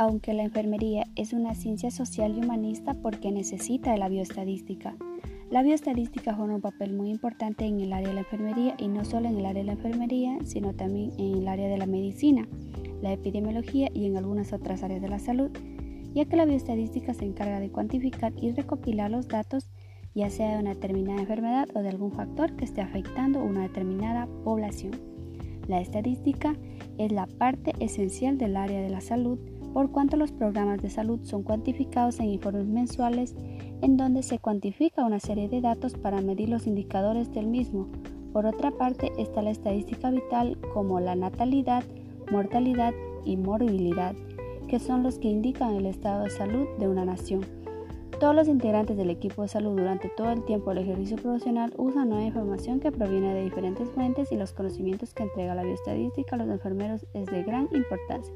aunque la enfermería es una ciencia social y humanista porque necesita de la bioestadística. La bioestadística juega un papel muy importante en el área de la enfermería y no solo en el área de la enfermería, sino también en el área de la medicina, la epidemiología y en algunas otras áreas de la salud, ya que la bioestadística se encarga de cuantificar y recopilar los datos ya sea de una determinada enfermedad o de algún factor que esté afectando una determinada población. La estadística es la parte esencial del área de la salud por cuanto los programas de salud son cuantificados en informes mensuales en donde se cuantifica una serie de datos para medir los indicadores del mismo. Por otra parte está la estadística vital como la natalidad, mortalidad y morbilidad, que son los que indican el estado de salud de una nación. Todos los integrantes del equipo de salud durante todo el tiempo del ejercicio profesional usan nueva información que proviene de diferentes fuentes y los conocimientos que entrega la bioestadística a los enfermeros es de gran importancia.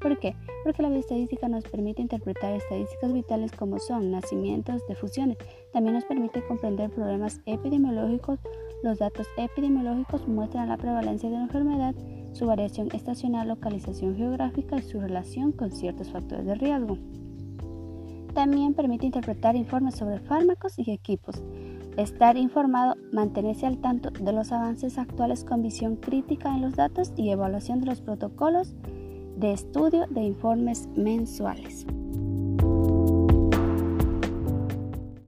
¿Por qué? Porque la bioestadística nos permite interpretar estadísticas vitales como son nacimientos, defusiones. También nos permite comprender problemas epidemiológicos. Los datos epidemiológicos muestran la prevalencia de una enfermedad, su variación estacional, localización geográfica y su relación con ciertos factores de riesgo. También permite interpretar informes sobre fármacos y equipos. Estar informado, mantenerse al tanto de los avances actuales con visión crítica en los datos y evaluación de los protocolos de estudio de informes mensuales.